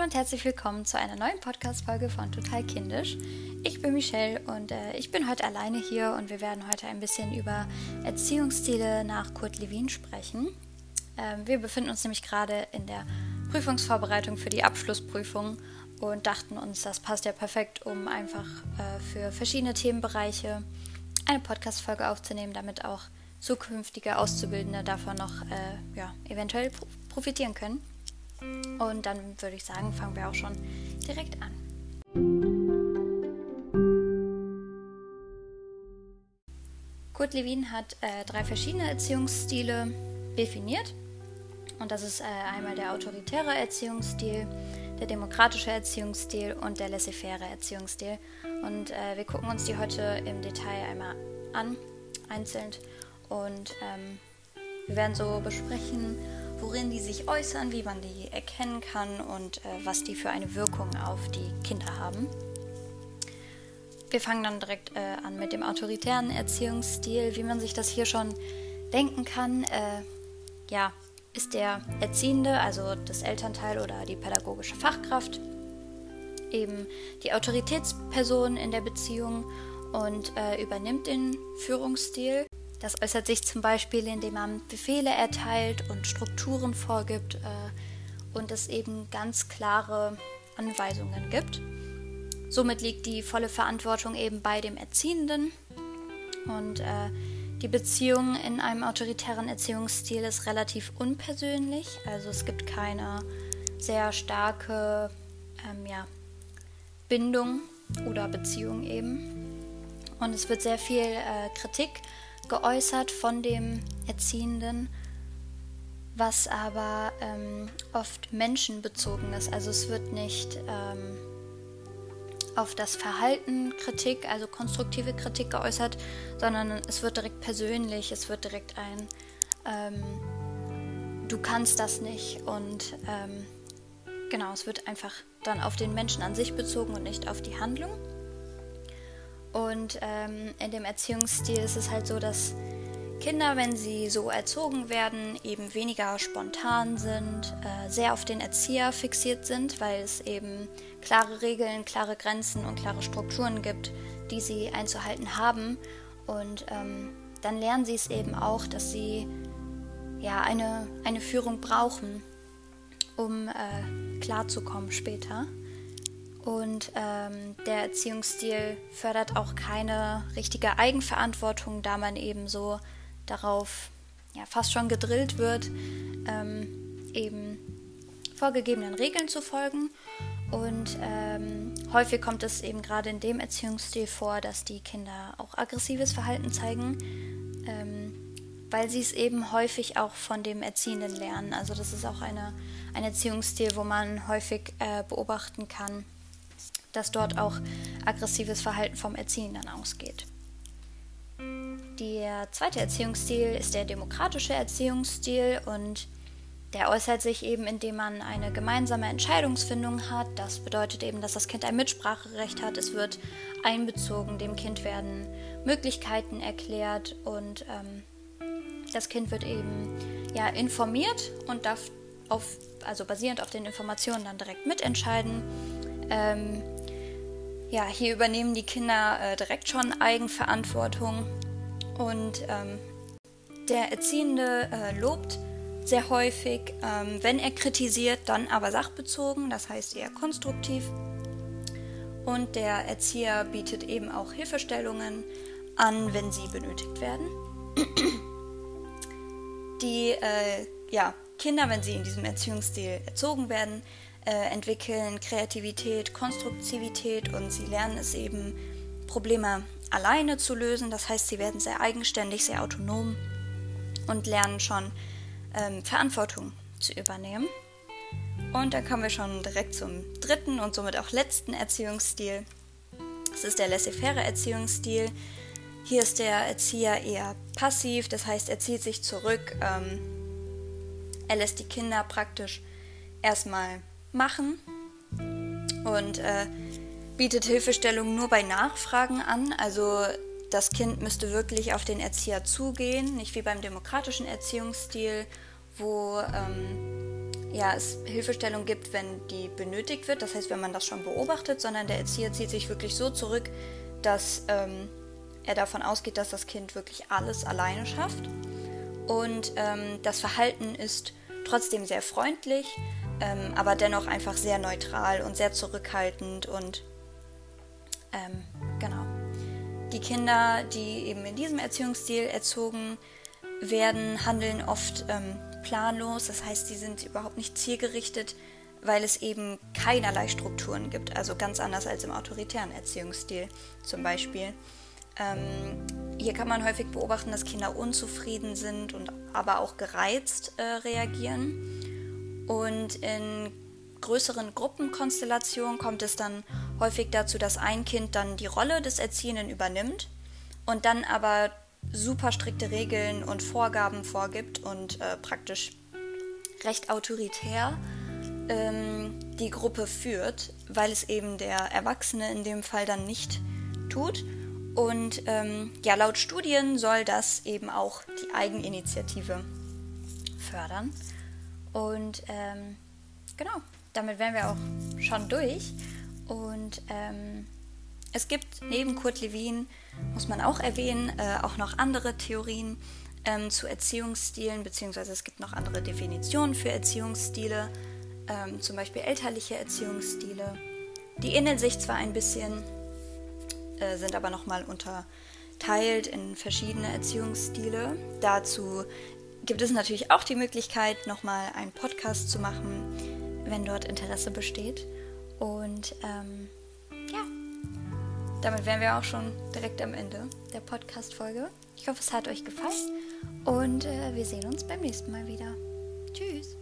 Hallo und herzlich willkommen zu einer neuen Podcast-Folge von Total Kindisch. Ich bin Michelle und äh, ich bin heute alleine hier und wir werden heute ein bisschen über Erziehungsstile nach Kurt Lewin sprechen. Ähm, wir befinden uns nämlich gerade in der Prüfungsvorbereitung für die Abschlussprüfung und dachten uns, das passt ja perfekt, um einfach äh, für verschiedene Themenbereiche eine Podcast-Folge aufzunehmen, damit auch zukünftige Auszubildende davon noch äh, ja, eventuell profitieren können. Und dann würde ich sagen, fangen wir auch schon direkt an. Kurt Lewin hat äh, drei verschiedene Erziehungsstile definiert. Und das ist äh, einmal der autoritäre Erziehungsstil, der demokratische Erziehungsstil und der laissez-faire Erziehungsstil. Und äh, wir gucken uns die heute im Detail einmal an, einzeln. Und ähm, wir werden so besprechen, worin die sich äußern, wie man die erkennen kann und äh, was die für eine Wirkung auf die Kinder haben. Wir fangen dann direkt äh, an mit dem autoritären Erziehungsstil, wie man sich das hier schon denken kann. Äh, ja, ist der Erziehende, also das Elternteil oder die pädagogische Fachkraft, eben die Autoritätsperson in der Beziehung und äh, übernimmt den Führungsstil. Das äußert sich zum Beispiel, indem man Befehle erteilt und Strukturen vorgibt äh, und es eben ganz klare Anweisungen gibt. Somit liegt die volle Verantwortung eben bei dem Erziehenden und äh, die Beziehung in einem autoritären Erziehungsstil ist relativ unpersönlich, also es gibt keine sehr starke ähm, ja, Bindung oder Beziehung eben. Und es wird sehr viel äh, Kritik geäußert von dem Erziehenden, was aber ähm, oft menschenbezogen ist. Also es wird nicht ähm, auf das Verhalten Kritik, also konstruktive Kritik geäußert, sondern es wird direkt persönlich, es wird direkt ein, ähm, du kannst das nicht und ähm, genau, es wird einfach dann auf den Menschen an sich bezogen und nicht auf die Handlung. Und ähm, in dem Erziehungsstil ist es halt so, dass Kinder, wenn sie so erzogen werden, eben weniger spontan sind, äh, sehr auf den Erzieher fixiert sind, weil es eben klare Regeln, klare Grenzen und klare Strukturen gibt, die sie einzuhalten haben. Und ähm, dann lernen sie es eben auch, dass sie ja eine, eine Führung brauchen, um äh, klarzukommen später. Und ähm, der Erziehungsstil fördert auch keine richtige Eigenverantwortung, da man eben so darauf ja, fast schon gedrillt wird, ähm, eben vorgegebenen Regeln zu folgen. Und ähm, häufig kommt es eben gerade in dem Erziehungsstil vor, dass die Kinder auch aggressives Verhalten zeigen, ähm, weil sie es eben häufig auch von dem Erziehenden lernen. Also das ist auch eine, ein Erziehungsstil, wo man häufig äh, beobachten kann, dass dort auch aggressives Verhalten vom Erziehenden ausgeht. Der zweite Erziehungsstil ist der demokratische Erziehungsstil und der äußert sich eben, indem man eine gemeinsame Entscheidungsfindung hat. Das bedeutet eben, dass das Kind ein Mitspracherecht hat. Es wird einbezogen, dem Kind werden Möglichkeiten erklärt und ähm, das Kind wird eben ja informiert und darf auf, also basierend auf den Informationen dann direkt mitentscheiden. Ähm, ja, hier übernehmen die Kinder äh, direkt schon Eigenverantwortung und ähm, der Erziehende äh, lobt sehr häufig, ähm, wenn er kritisiert, dann aber sachbezogen, das heißt eher konstruktiv. Und der Erzieher bietet eben auch Hilfestellungen an, wenn sie benötigt werden. Die äh, ja, Kinder, wenn sie in diesem Erziehungsstil erzogen werden, äh, entwickeln Kreativität, Konstruktivität und sie lernen es eben, Probleme alleine zu lösen. Das heißt, sie werden sehr eigenständig, sehr autonom und lernen schon ähm, Verantwortung zu übernehmen. Und dann kommen wir schon direkt zum dritten und somit auch letzten Erziehungsstil. Das ist der laissez-faire Erziehungsstil. Hier ist der Erzieher eher passiv, das heißt, er zieht sich zurück. Ähm, er lässt die Kinder praktisch erstmal machen und äh, bietet Hilfestellung nur bei Nachfragen an. Also das Kind müsste wirklich auf den Erzieher zugehen, nicht wie beim demokratischen Erziehungsstil, wo ähm, ja, es Hilfestellung gibt, wenn die benötigt wird, das heißt, wenn man das schon beobachtet, sondern der Erzieher zieht sich wirklich so zurück, dass ähm, er davon ausgeht, dass das Kind wirklich alles alleine schafft. Und ähm, das Verhalten ist trotzdem sehr freundlich, ähm, aber dennoch einfach sehr neutral und sehr zurückhaltend und ähm, genau. Die Kinder, die eben in diesem Erziehungsstil erzogen werden, handeln oft ähm, planlos, das heißt, sie sind überhaupt nicht zielgerichtet, weil es eben keinerlei Strukturen gibt, also ganz anders als im autoritären Erziehungsstil zum Beispiel. Ähm, hier kann man häufig beobachten, dass Kinder unzufrieden sind und aber auch gereizt äh, reagieren. Und in größeren Gruppenkonstellationen kommt es dann häufig dazu, dass ein Kind dann die Rolle des Erziehenden übernimmt und dann aber super strikte Regeln und Vorgaben vorgibt und äh, praktisch recht autoritär ähm, die Gruppe führt, weil es eben der Erwachsene in dem Fall dann nicht tut. Und ähm, ja, laut Studien soll das eben auch die Eigeninitiative fördern. Und ähm, genau, damit wären wir auch schon durch. Und ähm, es gibt neben Kurt Lewin, muss man auch erwähnen, äh, auch noch andere Theorien ähm, zu Erziehungsstilen, beziehungsweise es gibt noch andere Definitionen für Erziehungsstile, ähm, zum Beispiel elterliche Erziehungsstile. Die ähneln sich zwar ein bisschen, äh, sind aber nochmal unterteilt in verschiedene Erziehungsstile. Dazu gibt es natürlich auch die Möglichkeit, nochmal einen Podcast zu machen, wenn dort Interesse besteht. Und ähm, ja, damit wären wir auch schon direkt am Ende der Podcast-Folge. Ich hoffe, es hat euch gefallen und äh, wir sehen uns beim nächsten Mal wieder. Tschüss!